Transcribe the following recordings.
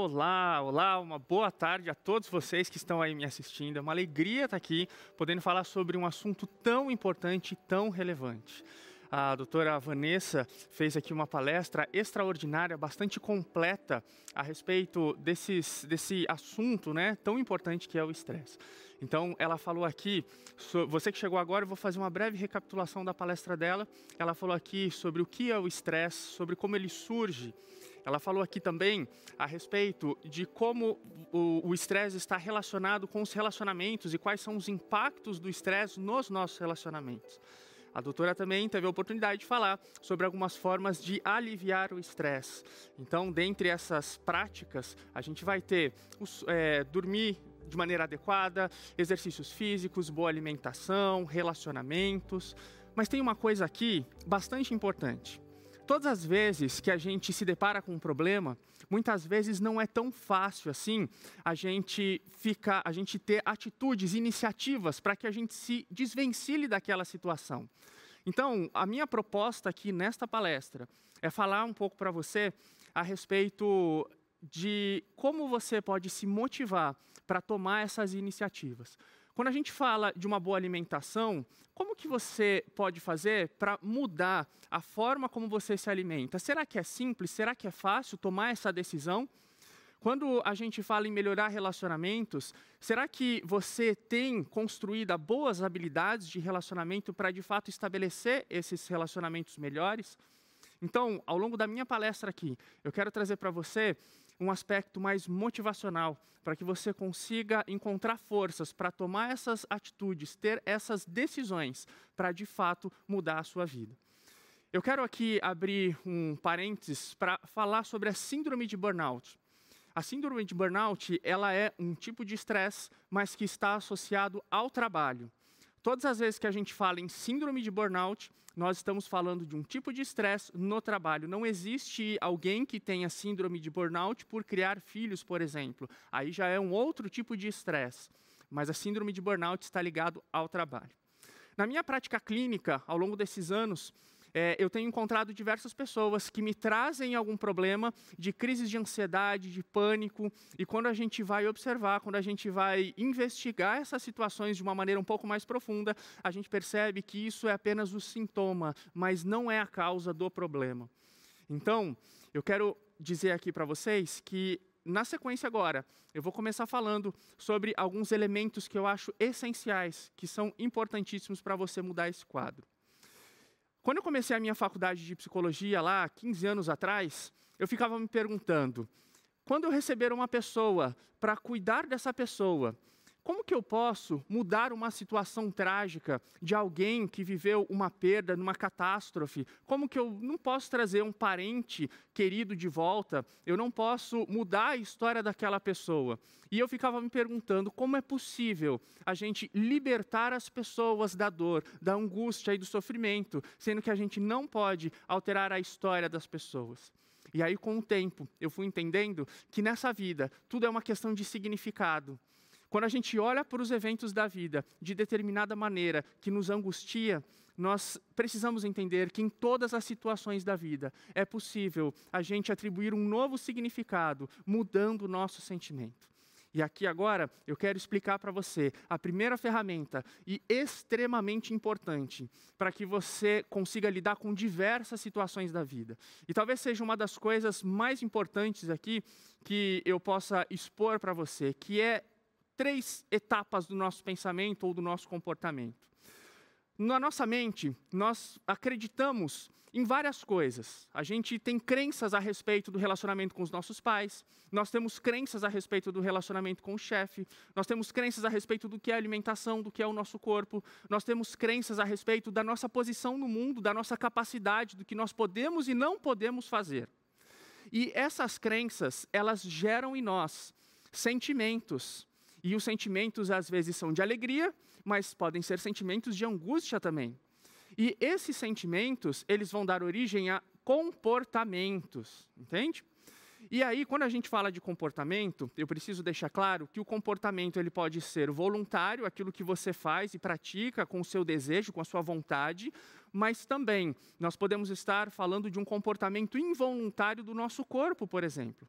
Olá, olá, uma boa tarde a todos vocês que estão aí me assistindo. É uma alegria estar aqui podendo falar sobre um assunto tão importante e tão relevante. A doutora Vanessa fez aqui uma palestra extraordinária, bastante completa a respeito desses, desse assunto né, tão importante que é o estresse. Então, ela falou aqui, você que chegou agora, eu vou fazer uma breve recapitulação da palestra dela. Ela falou aqui sobre o que é o estresse, sobre como ele surge ela falou aqui também a respeito de como o estresse está relacionado com os relacionamentos e quais são os impactos do estresse nos nossos relacionamentos. A doutora também teve a oportunidade de falar sobre algumas formas de aliviar o estresse. Então, dentre essas práticas, a gente vai ter os, é, dormir de maneira adequada, exercícios físicos, boa alimentação, relacionamentos. Mas tem uma coisa aqui bastante importante. Todas as vezes que a gente se depara com um problema, muitas vezes não é tão fácil assim a gente ficar, a gente ter atitudes, iniciativas para que a gente se desvencilhe daquela situação. Então, a minha proposta aqui nesta palestra é falar um pouco para você a respeito de como você pode se motivar para tomar essas iniciativas. Quando a gente fala de uma boa alimentação, como que você pode fazer para mudar a forma como você se alimenta? Será que é simples? Será que é fácil tomar essa decisão? Quando a gente fala em melhorar relacionamentos, será que você tem construído boas habilidades de relacionamento para de fato estabelecer esses relacionamentos melhores? Então, ao longo da minha palestra aqui, eu quero trazer para você um aspecto mais motivacional, para que você consiga encontrar forças para tomar essas atitudes, ter essas decisões para de fato mudar a sua vida. Eu quero aqui abrir um parênteses para falar sobre a síndrome de burnout. A síndrome de burnout, ela é um tipo de estresse, mas que está associado ao trabalho. Todas as vezes que a gente fala em síndrome de burnout, nós estamos falando de um tipo de estresse no trabalho. Não existe alguém que tenha síndrome de burnout por criar filhos, por exemplo. Aí já é um outro tipo de estresse. Mas a síndrome de burnout está ligado ao trabalho. Na minha prática clínica, ao longo desses anos, é, eu tenho encontrado diversas pessoas que me trazem algum problema de crises de ansiedade, de pânico, e quando a gente vai observar, quando a gente vai investigar essas situações de uma maneira um pouco mais profunda, a gente percebe que isso é apenas o sintoma, mas não é a causa do problema. Então, eu quero dizer aqui para vocês que na sequência agora, eu vou começar falando sobre alguns elementos que eu acho essenciais, que são importantíssimos para você mudar esse quadro. Quando eu comecei a minha faculdade de psicologia lá, 15 anos atrás, eu ficava me perguntando: quando eu receber uma pessoa para cuidar dessa pessoa, como que eu posso mudar uma situação trágica de alguém que viveu uma perda, numa catástrofe? Como que eu não posso trazer um parente querido de volta? Eu não posso mudar a história daquela pessoa. E eu ficava me perguntando como é possível a gente libertar as pessoas da dor, da angústia e do sofrimento, sendo que a gente não pode alterar a história das pessoas. E aí, com o tempo, eu fui entendendo que nessa vida tudo é uma questão de significado. Quando a gente olha para os eventos da vida de determinada maneira que nos angustia, nós precisamos entender que em todas as situações da vida é possível a gente atribuir um novo significado, mudando o nosso sentimento. E aqui agora eu quero explicar para você a primeira ferramenta e extremamente importante para que você consiga lidar com diversas situações da vida. E talvez seja uma das coisas mais importantes aqui que eu possa expor para você, que é três etapas do nosso pensamento ou do nosso comportamento. Na nossa mente, nós acreditamos em várias coisas. A gente tem crenças a respeito do relacionamento com os nossos pais, nós temos crenças a respeito do relacionamento com o chefe, nós temos crenças a respeito do que é alimentação, do que é o nosso corpo, nós temos crenças a respeito da nossa posição no mundo, da nossa capacidade, do que nós podemos e não podemos fazer. E essas crenças, elas geram em nós sentimentos, e os sentimentos às vezes são de alegria, mas podem ser sentimentos de angústia também. E esses sentimentos, eles vão dar origem a comportamentos, entende? E aí, quando a gente fala de comportamento, eu preciso deixar claro que o comportamento ele pode ser voluntário, aquilo que você faz e pratica com o seu desejo, com a sua vontade, mas também nós podemos estar falando de um comportamento involuntário do nosso corpo, por exemplo.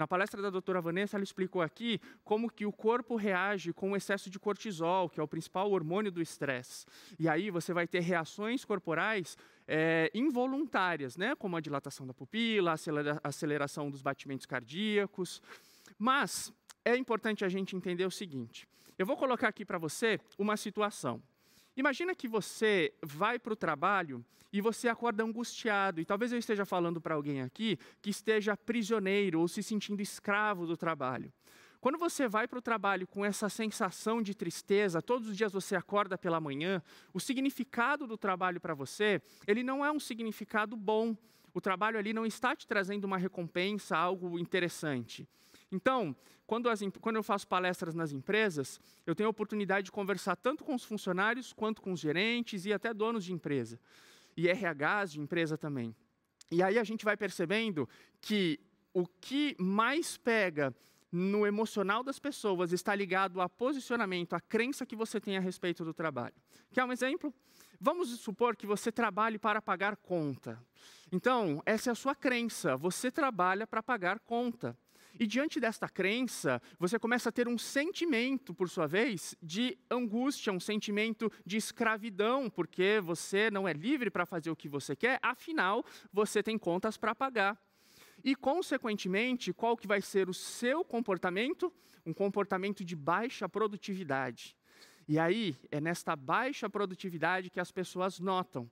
Na palestra da doutora Vanessa, ela explicou aqui como que o corpo reage com o excesso de cortisol, que é o principal hormônio do estresse. E aí você vai ter reações corporais é, involuntárias, né? como a dilatação da pupila, a aceleração dos batimentos cardíacos. Mas é importante a gente entender o seguinte: eu vou colocar aqui para você uma situação. Imagina que você vai para o trabalho e você acorda angustiado, e talvez eu esteja falando para alguém aqui que esteja prisioneiro ou se sentindo escravo do trabalho. Quando você vai para o trabalho com essa sensação de tristeza, todos os dias você acorda pela manhã, o significado do trabalho para você, ele não é um significado bom. O trabalho ali não está te trazendo uma recompensa, algo interessante. Então, quando, as, quando, eu faço palestras nas empresas, eu tenho a oportunidade de conversar tanto com os funcionários, quanto com os gerentes e até donos de empresa. E RHs de empresa também. E aí a gente vai percebendo que o que mais pega no emocional das pessoas está ligado a posicionamento, a crença que você tem a respeito do trabalho. Quer um exemplo? Vamos supor que você trabalhe para pagar conta. Então, essa é a sua crença. Você trabalha para pagar conta. E diante desta crença, você começa a ter um sentimento, por sua vez, de angústia, um sentimento de escravidão, porque você não é livre para fazer o que você quer, afinal, você tem contas para pagar. E, consequentemente, qual que vai ser o seu comportamento? Um comportamento de baixa produtividade. E aí, é nesta baixa produtividade que as pessoas notam.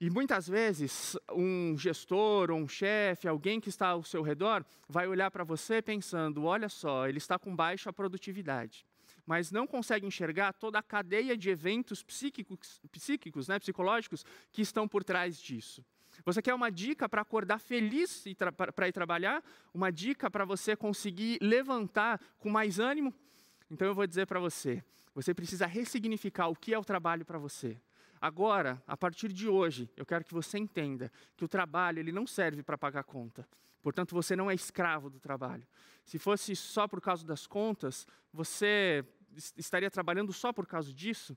E muitas vezes, um gestor, um chefe, alguém que está ao seu redor, vai olhar para você pensando: olha só, ele está com baixa produtividade. Mas não consegue enxergar toda a cadeia de eventos psíquicos, psíquicos né, psicológicos que estão por trás disso. Você quer uma dica para acordar feliz para ir trabalhar? Uma dica para você conseguir levantar com mais ânimo? Então eu vou dizer para você: você precisa ressignificar o que é o trabalho para você. Agora, a partir de hoje, eu quero que você entenda que o trabalho ele não serve para pagar conta. Portanto, você não é escravo do trabalho. Se fosse só por causa das contas, você estaria trabalhando só por causa disso,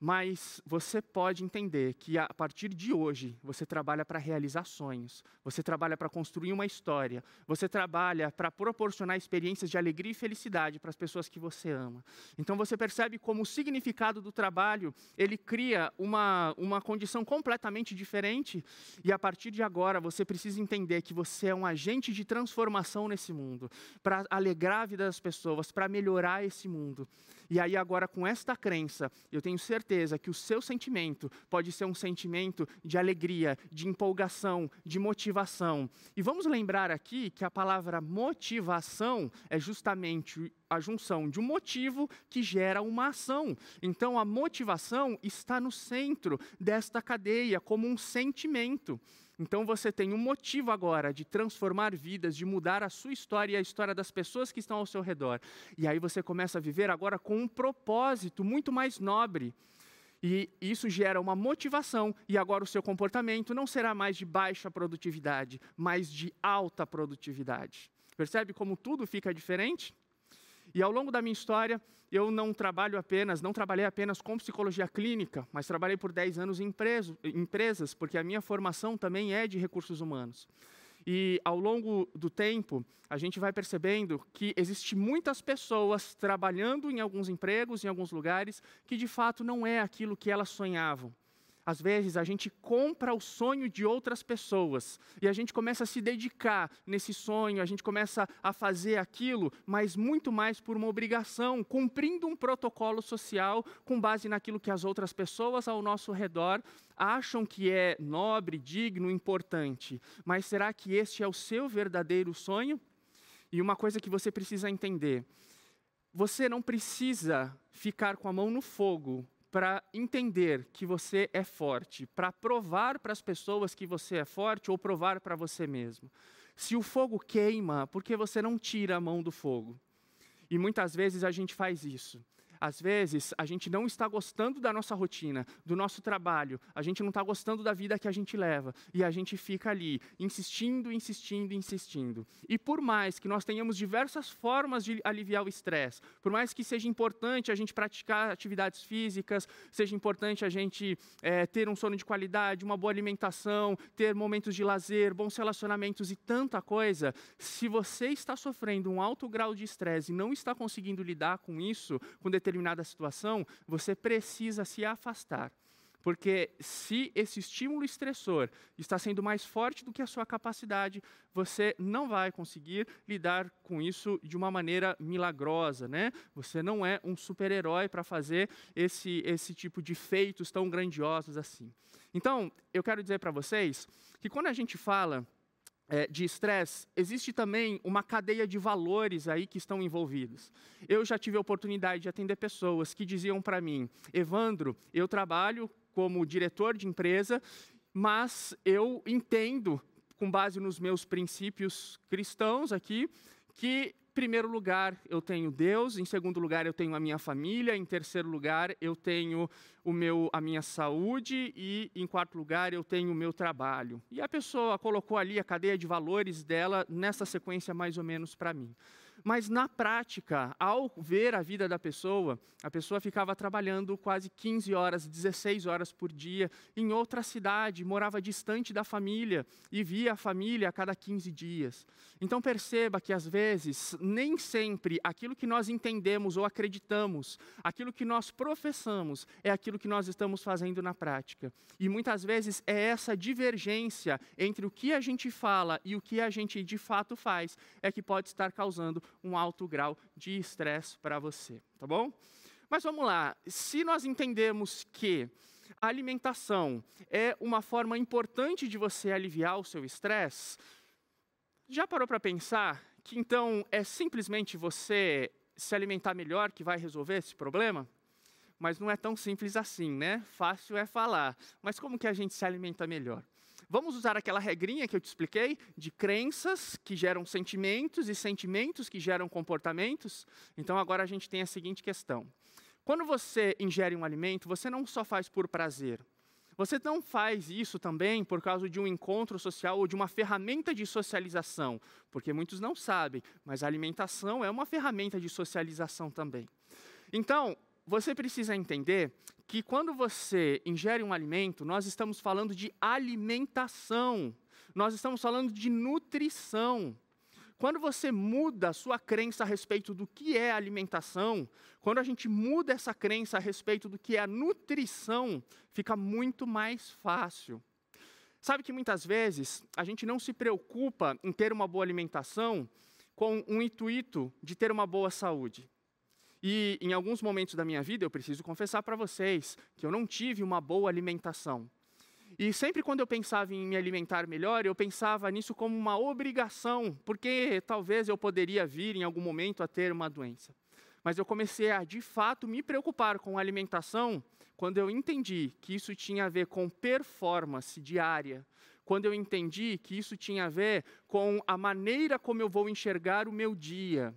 mas você pode entender que a partir de hoje você trabalha para realizar sonhos, você trabalha para construir uma história, você trabalha para proporcionar experiências de alegria e felicidade para as pessoas que você ama. Então você percebe como o significado do trabalho ele cria uma, uma condição completamente diferente e a partir de agora você precisa entender que você é um agente de transformação nesse mundo, para alegrar a vida das pessoas, para melhorar esse mundo. E aí agora com esta crença, eu tenho certeza certeza que o seu sentimento pode ser um sentimento de alegria, de empolgação, de motivação. E vamos lembrar aqui que a palavra motivação é justamente a junção de um motivo que gera uma ação. Então a motivação está no centro desta cadeia como um sentimento. Então você tem um motivo agora de transformar vidas, de mudar a sua história e a história das pessoas que estão ao seu redor. E aí você começa a viver agora com um propósito muito mais nobre. E isso gera uma motivação, e agora o seu comportamento não será mais de baixa produtividade, mas de alta produtividade. Percebe como tudo fica diferente? E ao longo da minha história, eu não trabalho apenas, não trabalhei apenas com psicologia clínica, mas trabalhei por 10 anos em empresas, porque a minha formação também é de recursos humanos. E ao longo do tempo, a gente vai percebendo que existe muitas pessoas trabalhando em alguns empregos, em alguns lugares, que de fato não é aquilo que elas sonhavam. Às vezes a gente compra o sonho de outras pessoas e a gente começa a se dedicar nesse sonho, a gente começa a fazer aquilo, mas muito mais por uma obrigação, cumprindo um protocolo social com base naquilo que as outras pessoas ao nosso redor acham que é nobre, digno, importante. Mas será que este é o seu verdadeiro sonho? E uma coisa que você precisa entender: você não precisa ficar com a mão no fogo para entender que você é forte, para provar para as pessoas que você é forte ou provar para você mesmo. Se o fogo queima, por que você não tira a mão do fogo? E muitas vezes a gente faz isso. Às vezes, a gente não está gostando da nossa rotina, do nosso trabalho, a gente não está gostando da vida que a gente leva, e a gente fica ali, insistindo, insistindo, insistindo. E por mais que nós tenhamos diversas formas de aliviar o estresse, por mais que seja importante a gente praticar atividades físicas, seja importante a gente é, ter um sono de qualidade, uma boa alimentação, ter momentos de lazer, bons relacionamentos e tanta coisa, se você está sofrendo um alto grau de estresse e não está conseguindo lidar com isso, com determinada situação, você precisa se afastar. Porque se esse estímulo estressor está sendo mais forte do que a sua capacidade, você não vai conseguir lidar com isso de uma maneira milagrosa, né? Você não é um super-herói para fazer esse, esse tipo de feitos tão grandiosos assim. Então, eu quero dizer para vocês que quando a gente fala é, de estresse, existe também uma cadeia de valores aí que estão envolvidos. Eu já tive a oportunidade de atender pessoas que diziam para mim, Evandro, eu trabalho como diretor de empresa, mas eu entendo, com base nos meus princípios cristãos aqui, que primeiro lugar, eu tenho Deus, em segundo lugar, eu tenho a minha família, em terceiro lugar, eu tenho o meu, a minha saúde e, em quarto lugar, eu tenho o meu trabalho. E a pessoa colocou ali a cadeia de valores dela nessa sequência mais ou menos para mim. Mas na prática, ao ver a vida da pessoa, a pessoa ficava trabalhando quase 15 horas, 16 horas por dia em outra cidade, morava distante da família e via a família a cada 15 dias. Então perceba que às vezes nem sempre aquilo que nós entendemos ou acreditamos, aquilo que nós professamos é aquilo que nós estamos fazendo na prática. E muitas vezes é essa divergência entre o que a gente fala e o que a gente de fato faz é que pode estar causando um alto grau de estresse para você, tá bom? Mas vamos lá, se nós entendemos que a alimentação é uma forma importante de você aliviar o seu estresse, já parou para pensar que então é simplesmente você se alimentar melhor que vai resolver esse problema? Mas não é tão simples assim, né? Fácil é falar. Mas como que a gente se alimenta melhor? Vamos usar aquela regrinha que eu te expliquei de crenças que geram sentimentos e sentimentos que geram comportamentos? Então agora a gente tem a seguinte questão. Quando você ingere um alimento, você não só faz por prazer. Você não faz isso também por causa de um encontro social ou de uma ferramenta de socialização, porque muitos não sabem, mas a alimentação é uma ferramenta de socialização também. Então, você precisa entender que quando você ingere um alimento, nós estamos falando de alimentação, nós estamos falando de nutrição. Quando você muda a sua crença a respeito do que é alimentação, quando a gente muda essa crença a respeito do que é nutrição, fica muito mais fácil. Sabe que muitas vezes a gente não se preocupa em ter uma boa alimentação com um intuito de ter uma boa saúde. E em alguns momentos da minha vida, eu preciso confessar para vocês que eu não tive uma boa alimentação. E sempre quando eu pensava em me alimentar melhor, eu pensava nisso como uma obrigação, porque talvez eu poderia vir em algum momento a ter uma doença. Mas eu comecei a, de fato, me preocupar com a alimentação quando eu entendi que isso tinha a ver com performance diária, quando eu entendi que isso tinha a ver com a maneira como eu vou enxergar o meu dia,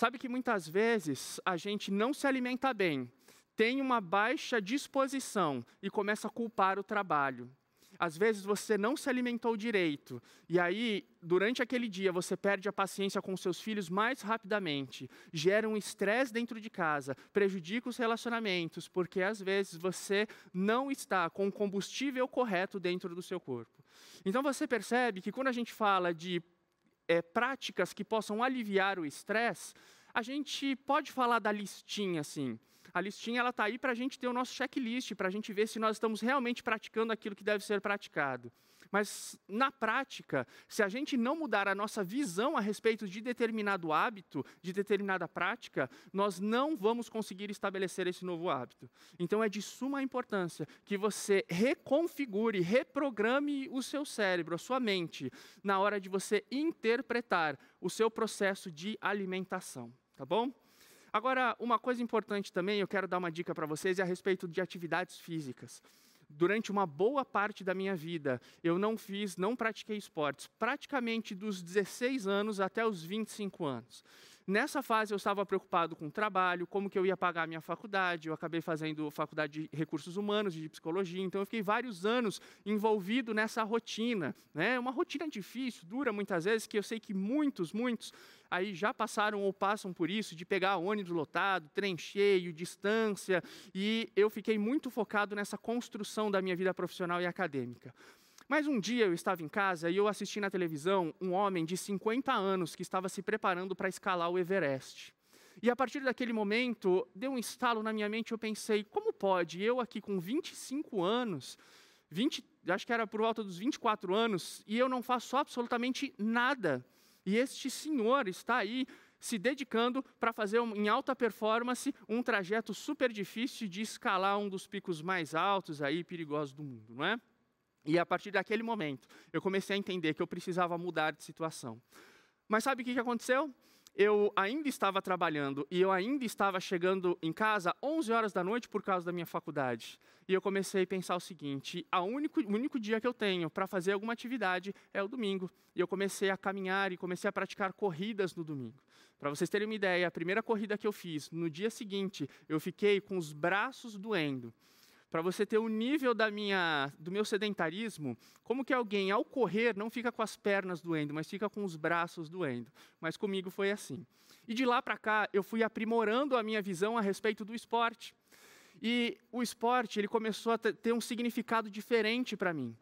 Sabe que muitas vezes a gente não se alimenta bem, tem uma baixa disposição e começa a culpar o trabalho. Às vezes você não se alimentou direito, e aí, durante aquele dia, você perde a paciência com seus filhos mais rapidamente, gera um estresse dentro de casa, prejudica os relacionamentos, porque às vezes você não está com o combustível correto dentro do seu corpo. Então você percebe que quando a gente fala de é, práticas que possam aliviar o estresse, a gente pode falar da listinha assim. A listinha está aí para a gente ter o nosso checklist, para a gente ver se nós estamos realmente praticando aquilo que deve ser praticado. Mas, na prática, se a gente não mudar a nossa visão a respeito de determinado hábito, de determinada prática, nós não vamos conseguir estabelecer esse novo hábito. Então, é de suma importância que você reconfigure, reprograme o seu cérebro, a sua mente, na hora de você interpretar o seu processo de alimentação. Tá bom? Agora, uma coisa importante também, eu quero dar uma dica para vocês é a respeito de atividades físicas durante uma boa parte da minha vida, eu não fiz, não pratiquei esportes, praticamente dos 16 anos até os 25 anos. Nessa fase eu estava preocupado com o trabalho, como que eu ia pagar a minha faculdade. Eu acabei fazendo faculdade de recursos humanos, de psicologia, então eu fiquei vários anos envolvido nessa rotina, né? Uma rotina difícil, dura muitas vezes, que eu sei que muitos, muitos aí já passaram ou passam por isso, de pegar ônibus lotado, trem cheio, distância, e eu fiquei muito focado nessa construção da minha vida profissional e acadêmica. Mas um dia eu estava em casa e eu assisti na televisão um homem de 50 anos que estava se preparando para escalar o Everest. E a partir daquele momento, deu um estalo na minha mente, eu pensei, como pode eu aqui com 25 anos, 20, acho que era por volta dos 24 anos, e eu não faço absolutamente nada. E este senhor está aí se dedicando para fazer em alta performance um trajeto super difícil de escalar um dos picos mais altos aí perigosos do mundo, não é? E a partir daquele momento, eu comecei a entender que eu precisava mudar de situação. Mas sabe o que aconteceu? Eu ainda estava trabalhando e eu ainda estava chegando em casa 11 horas da noite por causa da minha faculdade. E eu comecei a pensar o seguinte: único, o único dia que eu tenho para fazer alguma atividade é o domingo. E eu comecei a caminhar e comecei a praticar corridas no domingo. Para vocês terem uma ideia, a primeira corrida que eu fiz, no dia seguinte, eu fiquei com os braços doendo para você ter o nível da minha, do meu sedentarismo, como que alguém ao correr não fica com as pernas doendo, mas fica com os braços doendo. Mas comigo foi assim. E de lá para cá eu fui aprimorando a minha visão a respeito do esporte. E o esporte ele começou a ter um significado diferente para mim.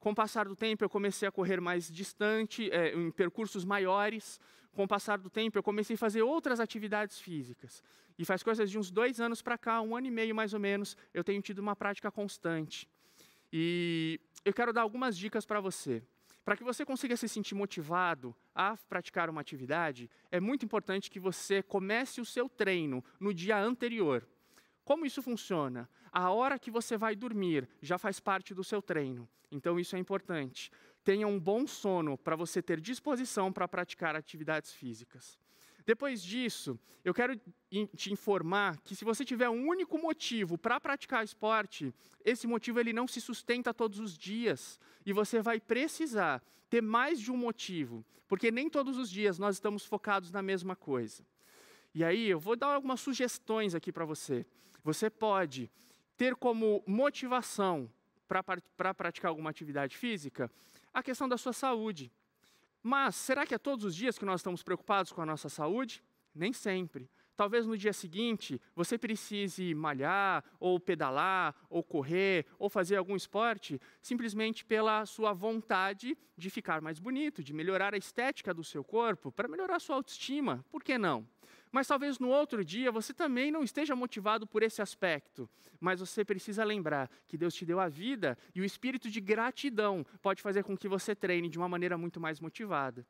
Com o passar do tempo, eu comecei a correr mais distante, é, em percursos maiores. Com o passar do tempo, eu comecei a fazer outras atividades físicas. E faz coisas de uns dois anos para cá, um ano e meio mais ou menos, eu tenho tido uma prática constante. E eu quero dar algumas dicas para você. Para que você consiga se sentir motivado a praticar uma atividade, é muito importante que você comece o seu treino no dia anterior. Como isso funciona? A hora que você vai dormir já faz parte do seu treino. Então isso é importante. Tenha um bom sono para você ter disposição para praticar atividades físicas. Depois disso, eu quero te informar que se você tiver um único motivo para praticar esporte, esse motivo ele não se sustenta todos os dias e você vai precisar ter mais de um motivo, porque nem todos os dias nós estamos focados na mesma coisa. E aí eu vou dar algumas sugestões aqui para você. Você pode ter como motivação para praticar alguma atividade física a questão da sua saúde. Mas será que é todos os dias que nós estamos preocupados com a nossa saúde? Nem sempre. Talvez no dia seguinte você precise malhar, ou pedalar, ou correr, ou fazer algum esporte, simplesmente pela sua vontade de ficar mais bonito, de melhorar a estética do seu corpo, para melhorar a sua autoestima. Por que não? Mas talvez no outro dia você também não esteja motivado por esse aspecto, mas você precisa lembrar que Deus te deu a vida e o espírito de gratidão pode fazer com que você treine de uma maneira muito mais motivada.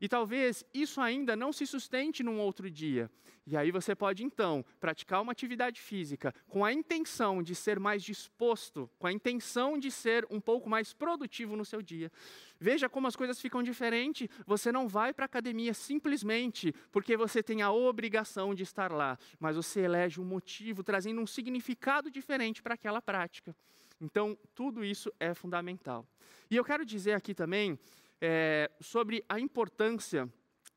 E talvez isso ainda não se sustente num outro dia. E aí você pode então praticar uma atividade física com a intenção de ser mais disposto, com a intenção de ser um pouco mais produtivo no seu dia. Veja como as coisas ficam diferentes. Você não vai para a academia simplesmente porque você tem a obrigação de estar lá, mas você elege um motivo, trazendo um significado diferente para aquela prática. Então, tudo isso é fundamental. E eu quero dizer aqui também é, sobre a importância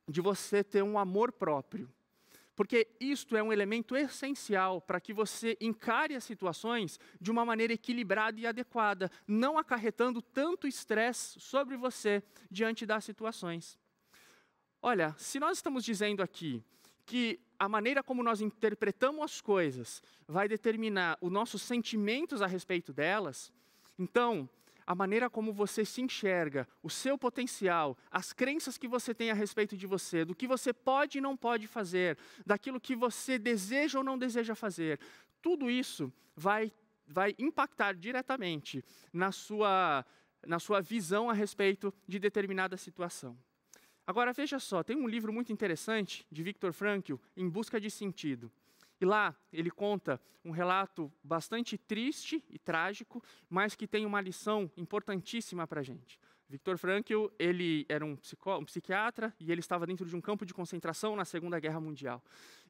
de você ter um amor próprio. Porque isto é um elemento essencial para que você encare as situações de uma maneira equilibrada e adequada, não acarretando tanto estresse sobre você diante das situações. Olha, se nós estamos dizendo aqui que a maneira como nós interpretamos as coisas vai determinar os nossos sentimentos a respeito delas, então a maneira como você se enxerga, o seu potencial, as crenças que você tem a respeito de você, do que você pode e não pode fazer, daquilo que você deseja ou não deseja fazer, tudo isso vai, vai impactar diretamente na sua, na sua visão a respeito de determinada situação. Agora veja só, tem um livro muito interessante de Viktor Frankl, Em Busca de Sentido. E lá ele conta um relato bastante triste e trágico, mas que tem uma lição importantíssima para a gente. Viktor Frankl, ele era um, um, psiquiatra e ele estava dentro de um campo de concentração na Segunda Guerra Mundial.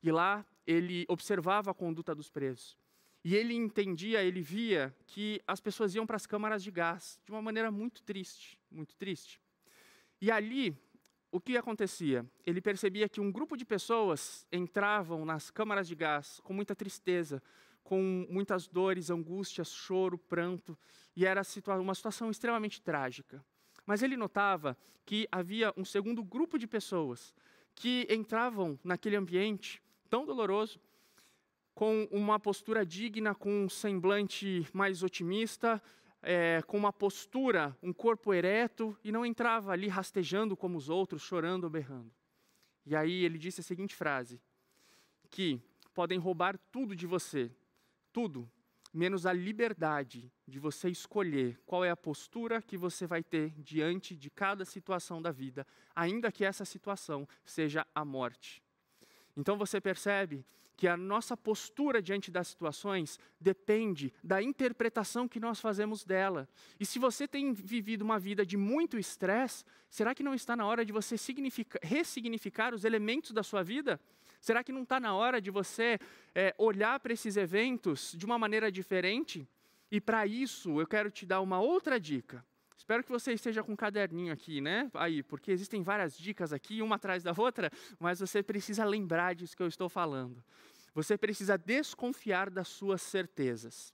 E lá ele observava a conduta dos presos. E ele entendia, ele via que as pessoas iam para as câmaras de gás de uma maneira muito triste, muito triste. E ali o que acontecia? Ele percebia que um grupo de pessoas entravam nas câmaras de gás com muita tristeza, com muitas dores, angústias, choro, pranto, e era uma situação extremamente trágica. Mas ele notava que havia um segundo grupo de pessoas que entravam naquele ambiente tão doloroso, com uma postura digna, com um semblante mais otimista, é, com uma postura, um corpo ereto, e não entrava ali rastejando como os outros, chorando ou berrando. E aí ele disse a seguinte frase: que podem roubar tudo de você, tudo, menos a liberdade de você escolher qual é a postura que você vai ter diante de cada situação da vida, ainda que essa situação seja a morte. Então você percebe que a nossa postura diante das situações depende da interpretação que nós fazemos dela. E se você tem vivido uma vida de muito estresse, será que não está na hora de você ressignificar os elementos da sua vida? Será que não está na hora de você é, olhar para esses eventos de uma maneira diferente? E para isso, eu quero te dar uma outra dica. Espero que você esteja com um caderninho aqui, né? Aí, porque existem várias dicas aqui, uma atrás da outra, mas você precisa lembrar disso que eu estou falando. Você precisa desconfiar das suas certezas.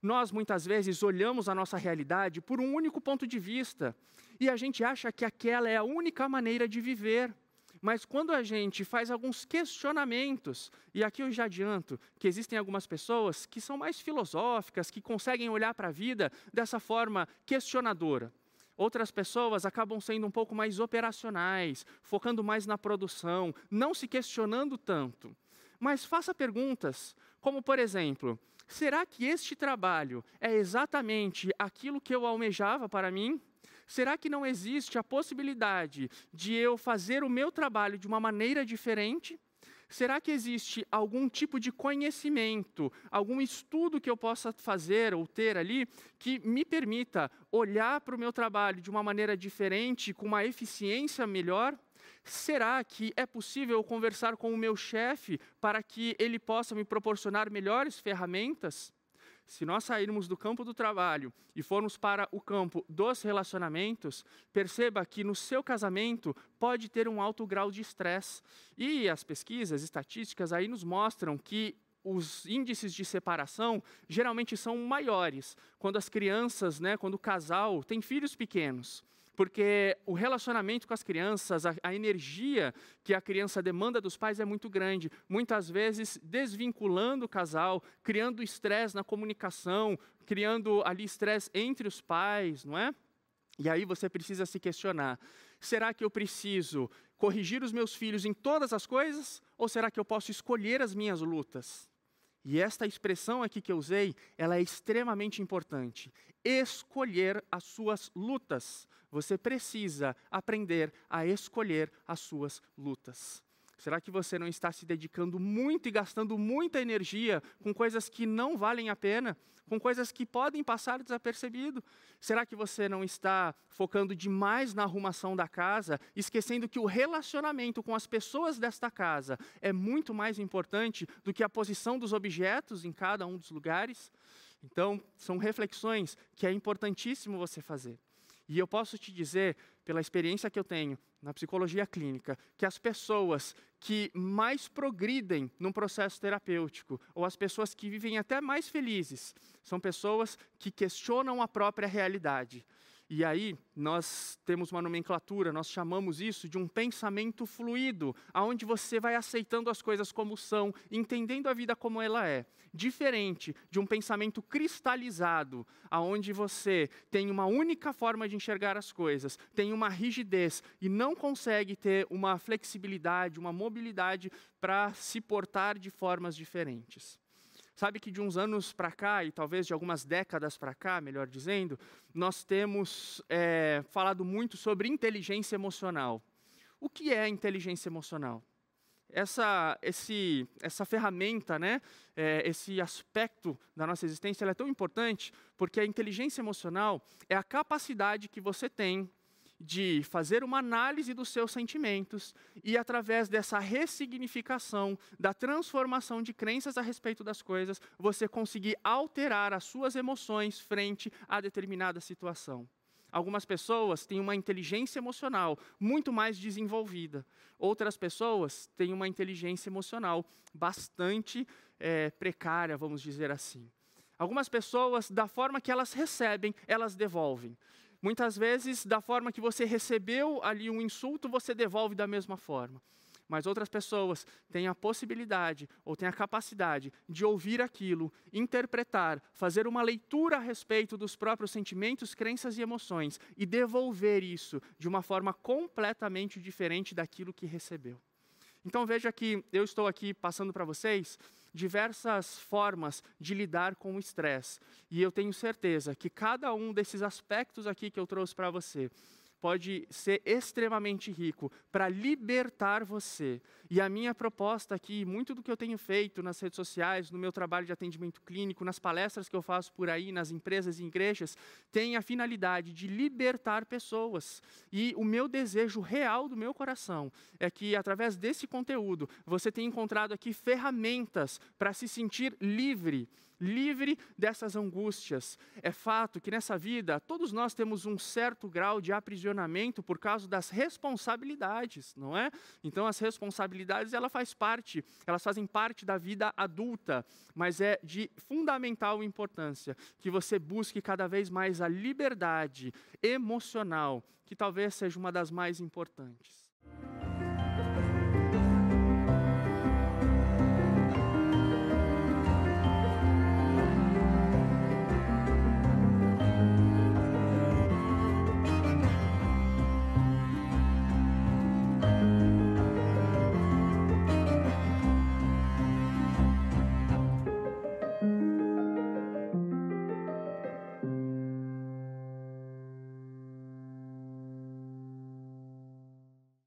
Nós muitas vezes olhamos a nossa realidade por um único ponto de vista e a gente acha que aquela é a única maneira de viver. Mas quando a gente faz alguns questionamentos, e aqui eu já adianto que existem algumas pessoas que são mais filosóficas, que conseguem olhar para a vida dessa forma questionadora. Outras pessoas acabam sendo um pouco mais operacionais, focando mais na produção, não se questionando tanto. Mas faça perguntas, como por exemplo: será que este trabalho é exatamente aquilo que eu almejava para mim? Será que não existe a possibilidade de eu fazer o meu trabalho de uma maneira diferente? Será que existe algum tipo de conhecimento, algum estudo que eu possa fazer ou ter ali que me permita olhar para o meu trabalho de uma maneira diferente, com uma eficiência melhor? Será que é possível conversar com o meu chefe para que ele possa me proporcionar melhores ferramentas? Se nós sairmos do campo do trabalho e formos para o campo dos relacionamentos, perceba que no seu casamento pode ter um alto grau de estresse. E as pesquisas estatísticas aí nos mostram que os índices de separação geralmente são maiores quando as crianças, né, quando o casal tem filhos pequenos porque o relacionamento com as crianças, a, a, energia que a criança demanda dos pais é muito grande, muitas vezes desvinculando o casal, criando estresse na comunicação, criando ali estresse entre os pais, não é? E aí você precisa se questionar: será que eu preciso corrigir os meus filhos em todas as coisas, ou será que eu posso escolher as minhas lutas? E esta expressão aqui que eu usei, ela é extremamente importante. Escolher as suas lutas. Você precisa aprender a escolher as suas lutas. Será que você não está se dedicando muito e gastando muita energia com coisas que não valem a pena, com coisas que podem passar desapercebido? Será que você não está focando demais na arrumação da casa, esquecendo que o relacionamento com as pessoas desta casa é muito mais importante do que a posição dos objetos em cada um dos lugares? Então, são reflexões que é importantíssimo você fazer. E eu posso te dizer, pela experiência que eu tenho na psicologia clínica, que as pessoas que mais progridem num processo terapêutico, ou as pessoas que vivem até mais felizes, são pessoas que questionam a própria realidade. E aí nós temos uma nomenclatura, nós chamamos isso de um pensamento fluido, aonde você vai aceitando as coisas como são, entendendo a vida como ela é, diferente de um pensamento cristalizado, aonde você tem uma única forma de enxergar as coisas, tem uma rigidez e não consegue ter uma flexibilidade, uma mobilidade para se portar de formas diferentes. Sabe que de uns anos para cá, e talvez de algumas décadas para cá, melhor dizendo, nós temos é, falado muito sobre inteligência emocional. O que é inteligência emocional? Essa, esse, essa ferramenta, né, é, esse aspecto da nossa existência é tão importante porque a inteligência emocional é a capacidade que você tem de fazer uma análise dos seus sentimentos e, através dessa ressignificação, da transformação de crenças a respeito das coisas, você conseguir alterar as suas emoções frente a determinada situação. Algumas pessoas têm uma inteligência emocional muito mais desenvolvida. Outras pessoas têm uma inteligência emocional bastante é, precária, vamos dizer assim. Algumas pessoas, da forma que elas recebem, elas devolvem. Muitas vezes, da forma que você recebeu ali um insulto, você devolve da mesma forma. Mas outras pessoas têm a possibilidade ou têm a capacidade de ouvir aquilo, interpretar, fazer uma leitura a respeito dos próprios sentimentos, crenças e emoções e devolver isso de uma forma completamente diferente daquilo que recebeu. Então veja que eu estou aqui passando para vocês diversas formas de lidar com o estresse. E eu tenho certeza que cada um desses aspectos aqui que eu trouxe para você pode ser extremamente rico para libertar você. E a minha proposta aqui, muito do que eu tenho feito nas redes sociais, no meu trabalho de atendimento clínico, nas palestras que eu faço por aí, nas empresas e igrejas, tem a finalidade de libertar pessoas. E o meu desejo real do meu coração é que, através desse conteúdo, você tenha encontrado aqui ferramentas para se sentir livre livre dessas angústias. É fato que nessa vida todos nós temos um certo grau de aprisionamento por causa das responsabilidades, não é? Então as responsabilidades ela faz parte, elas fazem parte da vida adulta, mas é de fundamental importância que você busque cada vez mais a liberdade emocional, que talvez seja uma das mais importantes.